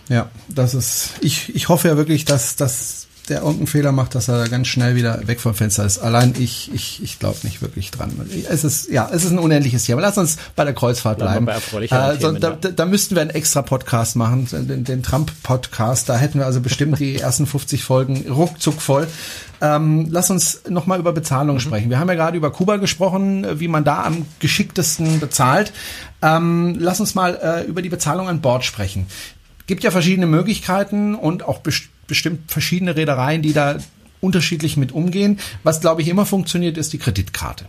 Ja, das ist, ich, ich hoffe ja wirklich, dass, dass der irgendeinen Fehler macht, dass er ganz schnell wieder weg vom Fenster ist. Allein ich, ich, ich glaube nicht wirklich dran. Es ist, ja, es ist ein unendliches Thema. Lass uns bei der Kreuzfahrt bleiben. Äh, so, da, da, müssten wir einen extra Podcast machen, den, den Trump-Podcast. Da hätten wir also bestimmt die ersten 50 Folgen ruckzuck voll. Ähm, lass uns nochmal über Bezahlung mhm. sprechen. Wir haben ja gerade über Kuba gesprochen, wie man da am geschicktesten bezahlt. Ähm, lass uns mal äh, über die Bezahlung an Bord sprechen. Gibt ja verschiedene Möglichkeiten und auch best bestimmt verschiedene Reedereien, die da unterschiedlich mit umgehen. Was, glaube ich, immer funktioniert, ist die Kreditkarte.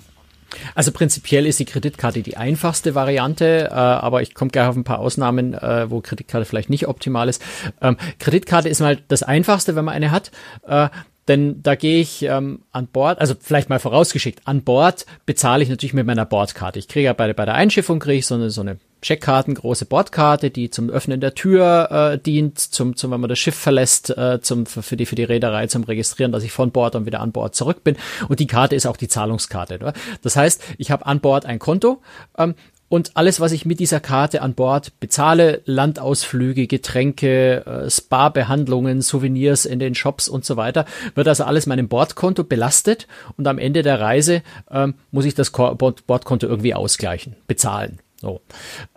Also prinzipiell ist die Kreditkarte die einfachste Variante, äh, aber ich komme gleich auf ein paar Ausnahmen, äh, wo Kreditkarte vielleicht nicht optimal ist. Ähm, Kreditkarte ist mal das einfachste, wenn man eine hat. Äh, denn da gehe ich ähm, an Bord, also vielleicht mal vorausgeschickt, an Bord bezahle ich natürlich mit meiner Bordkarte. Ich kriege ja bei, bei der Einschiffung kriege ich so eine, so eine Checkkarten, große Bordkarte, die zum Öffnen der Tür äh, dient, zum, zum, wenn man das Schiff verlässt, äh, zum, für die, für die Reederei zum Registrieren, dass ich von Bord und wieder an Bord zurück bin. Und die Karte ist auch die Zahlungskarte. Oder? Das heißt, ich habe an Bord ein Konto ähm, und alles, was ich mit dieser Karte an Bord bezahle, Landausflüge, Getränke, äh, Spa-Behandlungen, Souvenirs in den Shops und so weiter, wird also alles meinem Bordkonto belastet und am Ende der Reise ähm, muss ich das Bordkonto irgendwie ausgleichen, bezahlen. So.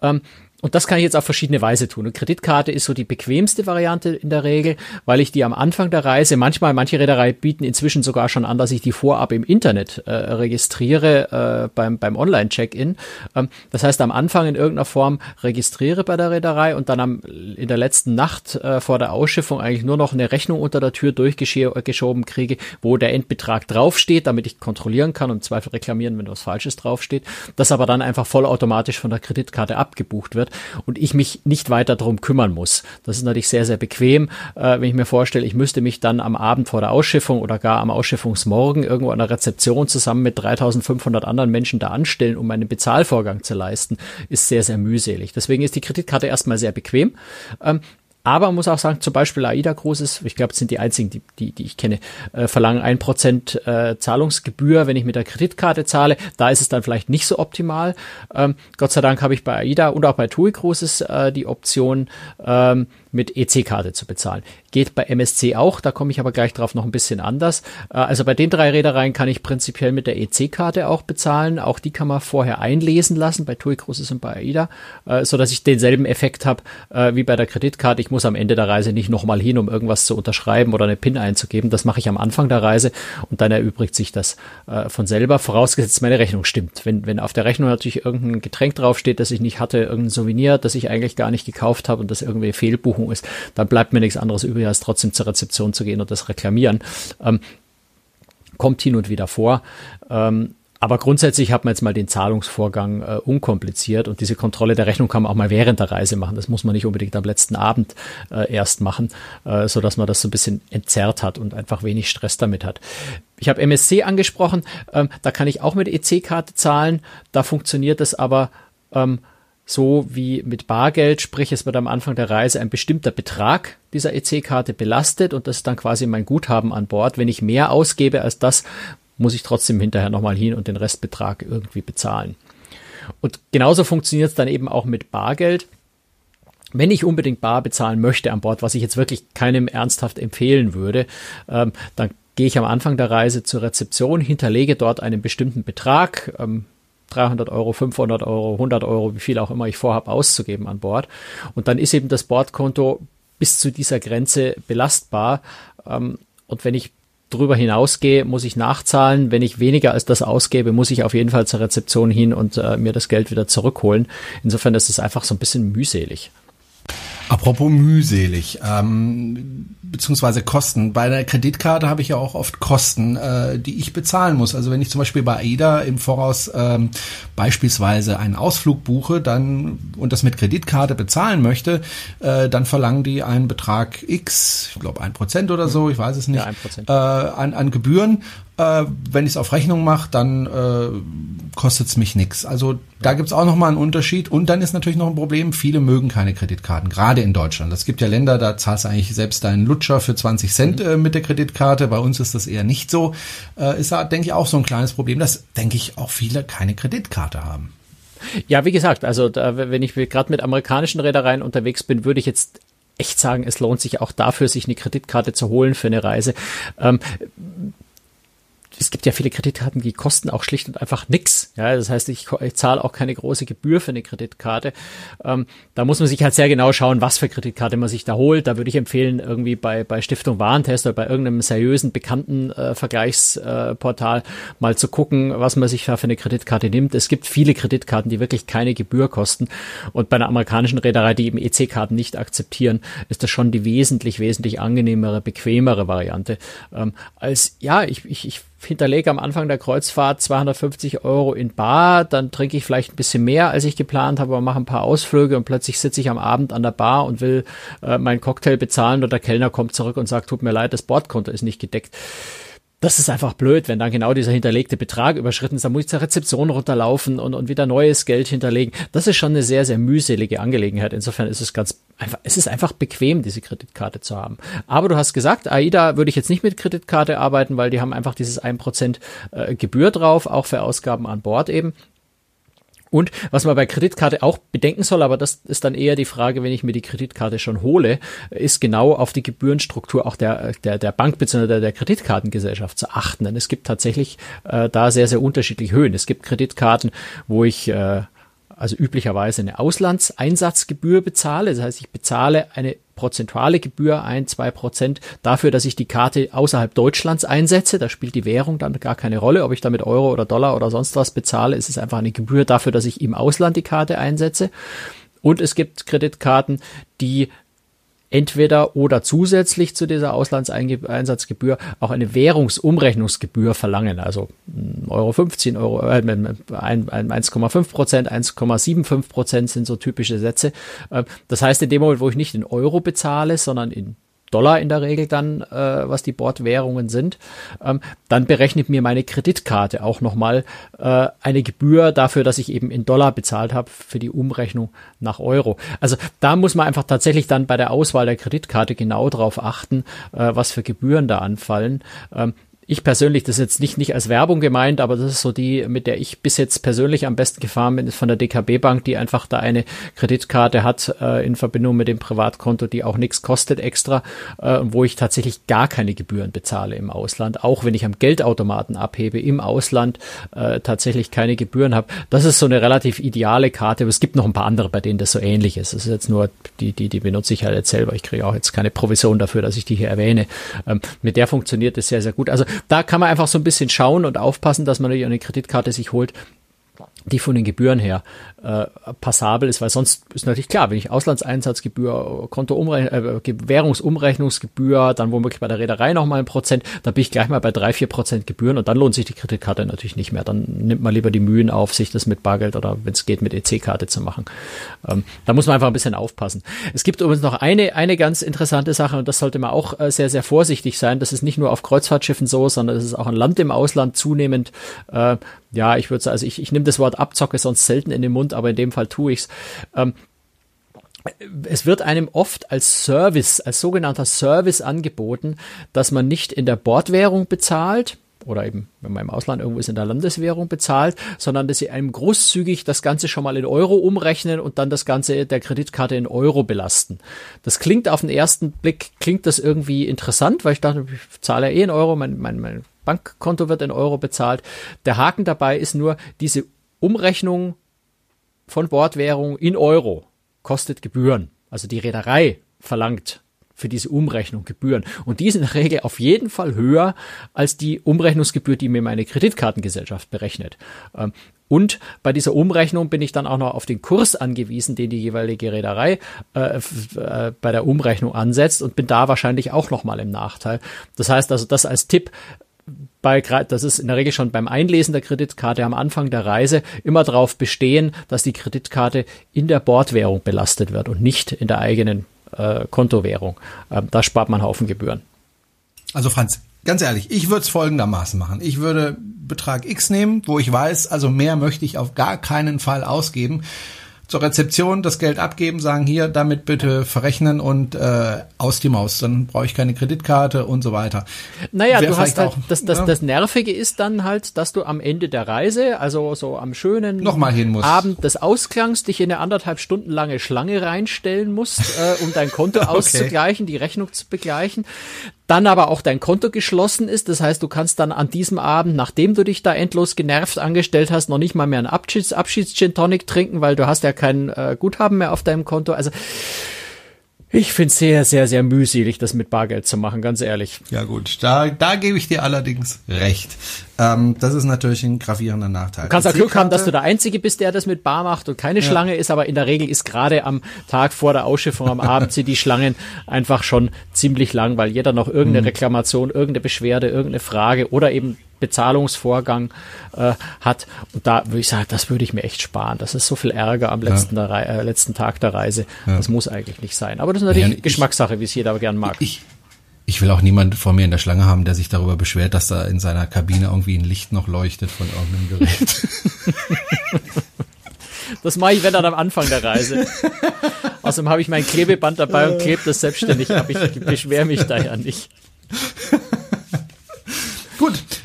Ähm, und das kann ich jetzt auf verschiedene Weise tun. Eine Kreditkarte ist so die bequemste Variante in der Regel, weil ich die am Anfang der Reise, manchmal, manche Reederei bieten inzwischen sogar schon an, dass ich die vorab im Internet äh, registriere äh, beim, beim Online-Check-In. Ähm, das heißt, am Anfang in irgendeiner Form registriere bei der Reederei und dann am, in der letzten Nacht äh, vor der Ausschiffung eigentlich nur noch eine Rechnung unter der Tür durchgeschoben kriege, wo der Endbetrag draufsteht, damit ich kontrollieren kann und im Zweifel reklamieren, wenn was Falsches draufsteht. Das aber dann einfach vollautomatisch von der Kreditkarte abgebucht wird und ich mich nicht weiter darum kümmern muss. Das ist natürlich sehr, sehr bequem, äh, wenn ich mir vorstelle, ich müsste mich dann am Abend vor der Ausschiffung oder gar am Ausschiffungsmorgen irgendwo an der Rezeption zusammen mit 3500 anderen Menschen da anstellen, um einen Bezahlvorgang zu leisten, ist sehr, sehr mühselig. Deswegen ist die Kreditkarte erstmal sehr bequem. Ähm, aber man muss auch sagen, zum Beispiel AIDA Großes, ich glaube, sind die einzigen, die, die, die ich kenne, äh, verlangen ein Prozent äh, Zahlungsgebühr, wenn ich mit der Kreditkarte zahle. Da ist es dann vielleicht nicht so optimal. Ähm, Gott sei Dank habe ich bei AIDA und auch bei TUI Großes äh, die Option, ähm, mit EC-Karte zu bezahlen. Geht bei MSC auch, da komme ich aber gleich drauf noch ein bisschen anders. Äh, also bei den drei Reedereien kann ich prinzipiell mit der EC-Karte auch bezahlen. Auch die kann man vorher einlesen lassen, bei TUI Cruises und bei AIDA, äh, so ich denselben Effekt habe äh, wie bei der Kreditkarte. Ich muss am Ende der Reise nicht nochmal hin, um irgendwas zu unterschreiben oder eine PIN einzugeben. Das mache ich am Anfang der Reise und dann erübrigt sich das von selber, vorausgesetzt meine Rechnung stimmt. Wenn, wenn auf der Rechnung natürlich irgendein Getränk draufsteht, das ich nicht hatte, irgendein Souvenir, das ich eigentlich gar nicht gekauft habe und das irgendwie Fehlbuchung Buchung ist, dann bleibt mir nichts anderes übrig, als trotzdem zur Rezeption zu gehen und das reklamieren. Ähm, kommt hin und wieder vor. Ähm, aber grundsätzlich hat man jetzt mal den Zahlungsvorgang äh, unkompliziert und diese Kontrolle der Rechnung kann man auch mal während der Reise machen. Das muss man nicht unbedingt am letzten Abend äh, erst machen, äh, so man das so ein bisschen entzerrt hat und einfach wenig Stress damit hat. Ich habe MSC angesprochen, ähm, da kann ich auch mit EC-Karte zahlen. Da funktioniert es aber ähm, so wie mit Bargeld, sprich es wird am Anfang der Reise ein bestimmter Betrag dieser EC-Karte belastet und das ist dann quasi mein Guthaben an Bord. Wenn ich mehr ausgebe als das, muss ich trotzdem hinterher nochmal hin und den Restbetrag irgendwie bezahlen. Und genauso funktioniert es dann eben auch mit Bargeld. Wenn ich unbedingt bar bezahlen möchte an Bord, was ich jetzt wirklich keinem ernsthaft empfehlen würde, ähm, dann gehe ich am Anfang der Reise zur Rezeption, hinterlege dort einen bestimmten Betrag, ähm, 300 Euro, 500 Euro, 100 Euro, wie viel auch immer ich vorhabe auszugeben an Bord. Und dann ist eben das Bordkonto bis zu dieser Grenze belastbar. Ähm, und wenn ich drüber hinausgehe, muss ich nachzahlen. Wenn ich weniger als das ausgebe, muss ich auf jeden Fall zur Rezeption hin und äh, mir das Geld wieder zurückholen. Insofern ist es einfach so ein bisschen mühselig. Apropos mühselig, ähm, beziehungsweise Kosten. Bei der Kreditkarte habe ich ja auch oft Kosten, äh, die ich bezahlen muss. Also wenn ich zum Beispiel bei AIDA im Voraus ähm, beispielsweise einen Ausflug buche, dann und das mit Kreditkarte bezahlen möchte, äh, dann verlangen die einen Betrag X, ich glaube ein Prozent oder so, ich weiß es nicht, ja, ein Prozent. äh, an, an Gebühren Äh, wenn ich es auf Rechnung mache, dann äh, kostet es mich nichts. Also da gibt's auch nochmal einen Unterschied. Und dann ist natürlich noch ein Problem, viele mögen keine Kreditkarten, gerade in Deutschland. Es gibt ja Länder, da zahlst du eigentlich selbst deinen Lutscher für 20 Cent äh, mit der Kreditkarte. Bei uns ist das eher nicht so. Äh, ist da, denke ich, auch so ein kleines Problem, dass, denke ich, auch viele keine Kreditkarte haben. Ja, wie gesagt, also da, wenn ich gerade mit amerikanischen Reedereien unterwegs bin, würde ich jetzt echt sagen, es lohnt sich auch dafür, sich eine Kreditkarte zu holen für eine Reise. Ähm, es gibt ja viele Kreditkarten, die kosten auch schlicht und einfach nix. Ja, das heißt, ich, ich zahle auch keine große Gebühr für eine Kreditkarte. Ähm, da muss man sich halt sehr genau schauen, was für Kreditkarte man sich da holt. Da würde ich empfehlen, irgendwie bei, bei Stiftung Warentest oder bei irgendeinem seriösen, bekannten äh, Vergleichsportal mal zu gucken, was man sich da für eine Kreditkarte nimmt. Es gibt viele Kreditkarten, die wirklich keine Gebühr kosten. Und bei einer amerikanischen Reederei, die eben EC-Karten nicht akzeptieren, ist das schon die wesentlich, wesentlich angenehmere, bequemere Variante. Ähm, als, ja, ich, ich, ich hinterlege am Anfang der Kreuzfahrt 250 Euro in Bar, dann trinke ich vielleicht ein bisschen mehr, als ich geplant habe, aber mache ein paar Ausflüge und plötzlich sitze ich am Abend an der Bar und will äh, meinen Cocktail bezahlen und der Kellner kommt zurück und sagt, tut mir leid, das Bordkonto ist nicht gedeckt das ist einfach blöd, wenn dann genau dieser hinterlegte Betrag überschritten ist. Dann muss ich zur Rezeption runterlaufen und, und wieder neues Geld hinterlegen. Das ist schon eine sehr, sehr mühselige Angelegenheit. Insofern ist es ganz einfach, es ist einfach bequem, diese Kreditkarte zu haben. Aber du hast gesagt, AIDA würde ich jetzt nicht mit Kreditkarte arbeiten, weil die haben einfach dieses 1% äh, Gebühr drauf, auch für Ausgaben an Bord eben. Und was man bei Kreditkarte auch bedenken soll, aber das ist dann eher die Frage, wenn ich mir die Kreditkarte schon hole, ist genau auf die Gebührenstruktur auch der, der, der Bank bzw. Der, der Kreditkartengesellschaft zu achten. Denn es gibt tatsächlich äh, da sehr, sehr unterschiedliche Höhen. Es gibt Kreditkarten, wo ich äh, also üblicherweise eine Auslandseinsatzgebühr bezahle. Das heißt, ich bezahle eine prozentuale Gebühr ein, zwei Prozent dafür, dass ich die Karte außerhalb Deutschlands einsetze. Da spielt die Währung dann gar keine Rolle, ob ich damit Euro oder Dollar oder sonst was bezahle. Es ist einfach eine Gebühr dafür, dass ich im Ausland die Karte einsetze. Und es gibt Kreditkarten, die entweder oder zusätzlich zu dieser Auslandseinsatzgebühr auch eine Währungsumrechnungsgebühr verlangen. Also Euro 15, Euro, äh, 1,5 Prozent, 1,75 Prozent sind so typische Sätze. Äh, das heißt, in dem Moment, wo ich nicht in Euro bezahle, sondern in Dollar in der Regel dann, äh, was die Bordwährungen sind, ähm, dann berechnet mir meine Kreditkarte auch nochmal äh, eine Gebühr dafür, dass ich eben in Dollar bezahlt habe für die Umrechnung nach Euro. Also da muss man einfach tatsächlich dann bei der Auswahl der Kreditkarte genau drauf achten, äh, was für Gebühren da anfallen. Ähm, ich persönlich, das ist jetzt nicht, nicht als Werbung gemeint, aber das ist so die, mit der ich bis jetzt persönlich am besten gefahren bin, ist von der DKB Bank, die einfach da eine Kreditkarte hat äh, in Verbindung mit dem Privatkonto, die auch nichts kostet extra, äh, wo ich tatsächlich gar keine Gebühren bezahle im Ausland, auch wenn ich am Geldautomaten abhebe im Ausland äh, tatsächlich keine Gebühren habe. Das ist so eine relativ ideale Karte, aber es gibt noch ein paar andere, bei denen das so ähnlich ist. Das ist jetzt nur die, die, die benutze ich halt jetzt selber. Ich kriege auch jetzt keine Provision dafür, dass ich die hier erwähne. Ähm, mit der funktioniert es sehr, sehr gut. Also da kann man einfach so ein bisschen schauen und aufpassen, dass man eine Kreditkarte sich holt, die von den Gebühren her äh, passabel ist, weil sonst ist natürlich klar, wenn ich Auslandseinsatzgebühr, Kontoumrechnung, äh, Währungsumrechnungsgebühr, dann womöglich bei der Reederei nochmal ein Prozent, dann bin ich gleich mal bei drei, vier Prozent Gebühren und dann lohnt sich die Kreditkarte natürlich nicht mehr. Dann nimmt man lieber die Mühen auf, sich das mit Bargeld oder wenn es geht mit EC-Karte zu machen. Ähm, da muss man einfach ein bisschen aufpassen. Es gibt übrigens noch eine, eine ganz interessante Sache und das sollte man auch äh, sehr, sehr vorsichtig sein. Das ist nicht nur auf Kreuzfahrtschiffen so, sondern es ist auch an Land im Ausland zunehmend, äh, ja, ich würde sagen, also ich, ich nehme das Wort Abzocke sonst selten in den Mund, aber in dem Fall tue ich's. Ähm, es wird einem oft als Service, als sogenannter Service angeboten, dass man nicht in der Bordwährung bezahlt oder eben, wenn man im Ausland irgendwo ist, in der Landeswährung bezahlt, sondern dass sie einem großzügig das Ganze schon mal in Euro umrechnen und dann das Ganze der Kreditkarte in Euro belasten. Das klingt auf den ersten Blick, klingt das irgendwie interessant, weil ich dachte, ich zahle ja eh in Euro, mein, mein, mein Bankkonto wird in Euro bezahlt. Der Haken dabei ist nur, diese Umrechnung von Bordwährung in Euro kostet Gebühren. Also die Reederei verlangt für diese Umrechnung Gebühren. Und die sind in der Regel auf jeden Fall höher als die Umrechnungsgebühr, die mir meine Kreditkartengesellschaft berechnet. Ähm, und bei dieser Umrechnung bin ich dann auch noch auf den Kurs angewiesen, den die jeweilige Reederei äh, äh, bei der Umrechnung ansetzt und bin da wahrscheinlich auch nochmal im Nachteil. Das heißt also, das als Tipp, bei, das ist in der Regel schon beim Einlesen der Kreditkarte am Anfang der Reise immer darauf bestehen, dass die Kreditkarte in der Bordwährung belastet wird und nicht in der eigenen äh, Kontowährung. Ähm, da spart man Haufen Gebühren. Also Franz, ganz ehrlich, ich würde es folgendermaßen machen. Ich würde Betrag X nehmen, wo ich weiß, also mehr möchte ich auf gar keinen Fall ausgeben zur Rezeption das Geld abgeben, sagen hier, damit bitte verrechnen und äh, aus die Maus. Dann brauche ich keine Kreditkarte und so weiter. Naja, Wär du hast halt, auch, das, das, ja. das Nervige ist dann halt, dass du am Ende der Reise, also so am schönen Nochmal hin musst. Abend des Ausklangs, dich in eine anderthalb Stunden lange Schlange reinstellen musst, äh, um dein Konto okay. auszugleichen, die Rechnung zu begleichen dann aber auch dein Konto geschlossen ist. Das heißt, du kannst dann an diesem Abend, nachdem du dich da endlos genervt angestellt hast, noch nicht mal mehr einen Abschieds, Abschieds Gin Tonic trinken, weil du hast ja kein äh, Guthaben mehr auf deinem Konto. Also ich finde sehr, sehr, sehr mühselig, das mit Bargeld zu machen, ganz ehrlich. Ja gut, da, da gebe ich dir allerdings recht. Ähm, das ist natürlich ein gravierender Nachteil. Du kannst auch Glück haben, dass du der Einzige bist, der das mit Bar macht und keine ja. Schlange ist, aber in der Regel ist gerade am Tag vor der Ausschiffung am Abend sind die Schlangen einfach schon ziemlich lang, weil jeder noch irgendeine mhm. Reklamation, irgendeine Beschwerde, irgendeine Frage oder eben Bezahlungsvorgang äh, hat. Und da würde ich sagen, das würde ich mir echt sparen. Das ist so viel Ärger am letzten, ja. der, äh, letzten Tag der Reise. Ja. Das muss eigentlich nicht sein. Aber das ist natürlich ja, Geschmackssache, wie es jeder gern mag. Ich, ich will auch niemand vor mir in der Schlange haben, der sich darüber beschwert, dass da in seiner Kabine irgendwie ein Licht noch leuchtet von irgendeinem Gerät. Das mache ich, wenn dann am Anfang der Reise. Außerdem habe ich mein Klebeband dabei und klebe das selbstständig ab. Ich beschwere mich da ja nicht.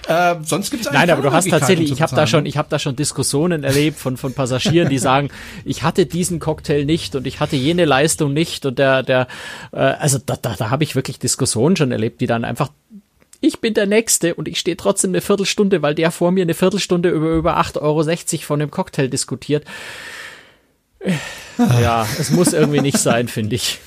Äh, sonst gibt's Nein, aber du hast tatsächlich, ich habe da schon, ich habe da schon Diskussionen erlebt von von Passagieren, die sagen, ich hatte diesen Cocktail nicht und ich hatte jene Leistung nicht und der der, äh, also da da, da habe ich wirklich Diskussionen schon erlebt, die dann einfach ich bin der Nächste und ich stehe trotzdem eine Viertelstunde, weil der vor mir eine Viertelstunde über, über 8,60 Euro von dem Cocktail diskutiert. Ja, es muss irgendwie nicht sein, finde ich.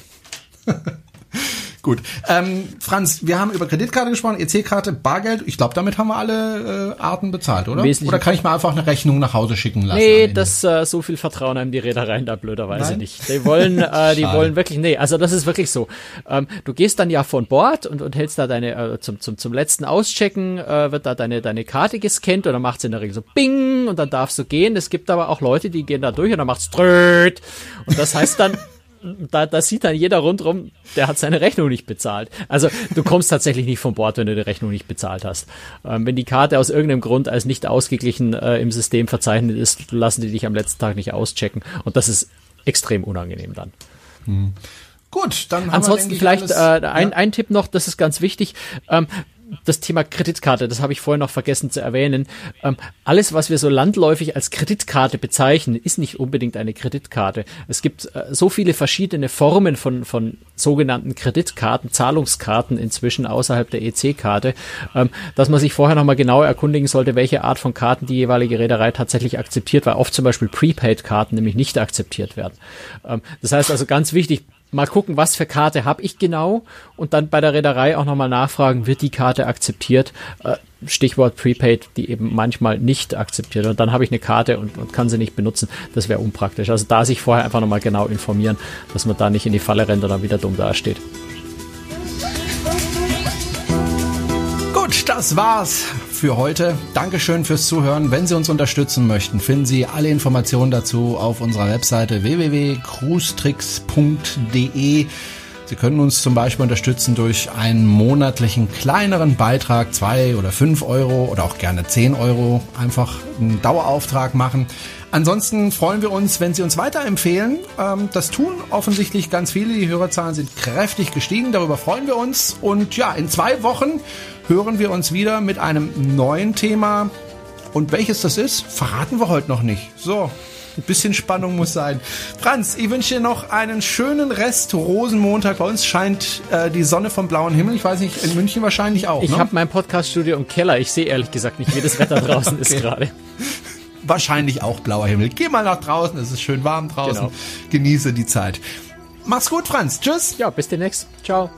Gut. Ähm, Franz, wir haben über Kreditkarte gesprochen, EC-Karte, Bargeld. Ich glaube, damit haben wir alle äh, Arten bezahlt, oder? Wesentlich oder kann ich mir einfach eine Rechnung nach Hause schicken lassen? Nee, das äh, so viel Vertrauen haben die Reedereien da blöderweise Nein? nicht. Die wollen, äh, die wollen wirklich, nee, also das ist wirklich so. Ähm, du gehst dann ja von Bord und, und hältst da deine, äh, zum, zum, zum letzten Auschecken, äh, wird da deine, deine Karte gescannt und dann macht's in der Regel so Bing und dann darfst du gehen. Es gibt aber auch Leute, die gehen da durch und dann macht's Tröd. Und das heißt dann, da, da sieht dann jeder rundrum, der hat seine Rechnung nicht bezahlt. Also du kommst tatsächlich nicht von Bord, wenn du die Rechnung nicht bezahlt hast. Ähm, wenn die Karte aus irgendeinem Grund als nicht ausgeglichen äh, im System verzeichnet ist, lassen die dich am letzten Tag nicht auschecken. Und das ist extrem unangenehm dann. Hm. Gut, dann haben Ansonsten wir, vielleicht alles, äh, ein, ja. ein Tipp noch, das ist ganz wichtig. Ähm, das Thema Kreditkarte, das habe ich vorhin noch vergessen zu erwähnen. Ähm, alles, was wir so landläufig als Kreditkarte bezeichnen, ist nicht unbedingt eine Kreditkarte. Es gibt äh, so viele verschiedene Formen von, von sogenannten Kreditkarten, Zahlungskarten inzwischen außerhalb der EC-Karte, ähm, dass man sich vorher nochmal genau erkundigen sollte, welche Art von Karten die jeweilige Reederei tatsächlich akzeptiert, weil oft zum Beispiel Prepaid-Karten nämlich nicht akzeptiert werden. Ähm, das heißt also ganz wichtig, mal gucken, was für Karte habe ich genau und dann bei der Reederei auch nochmal nachfragen, wird die Karte akzeptiert? Äh, Stichwort Prepaid, die eben manchmal nicht akzeptiert. Und dann habe ich eine Karte und, und kann sie nicht benutzen. Das wäre unpraktisch. Also da sich vorher einfach nochmal genau informieren, dass man da nicht in die Falle rennt und dann wieder dumm dasteht. Gut, das war's für heute. Dankeschön fürs Zuhören. Wenn Sie uns unterstützen möchten, finden Sie alle Informationen dazu auf unserer Webseite www.cruestricks.de. Sie können uns zum Beispiel unterstützen durch einen monatlichen kleineren Beitrag, zwei oder fünf Euro oder auch gerne zehn Euro. Einfach einen Dauerauftrag machen. Ansonsten freuen wir uns, wenn Sie uns weiterempfehlen. Ähm, das tun offensichtlich ganz viele. Die Hörerzahlen sind kräftig gestiegen. Darüber freuen wir uns. Und ja, in zwei Wochen hören wir uns wieder mit einem neuen Thema. Und welches das ist, verraten wir heute noch nicht. So, ein bisschen Spannung muss sein. Franz, ich wünsche dir noch einen schönen Rest Rosenmontag. Bei uns scheint äh, die Sonne vom blauen Himmel. Ich weiß nicht, in München wahrscheinlich auch. Ich ne? habe mein Podcaststudio im Keller. Ich sehe ehrlich gesagt nicht, wie das Wetter draußen okay. ist gerade. Wahrscheinlich auch blauer Himmel. Geh mal nach draußen, es ist schön warm draußen. Genau. Genieße die Zeit. Mach's gut, Franz. Tschüss. Ja, bis demnächst. Ciao.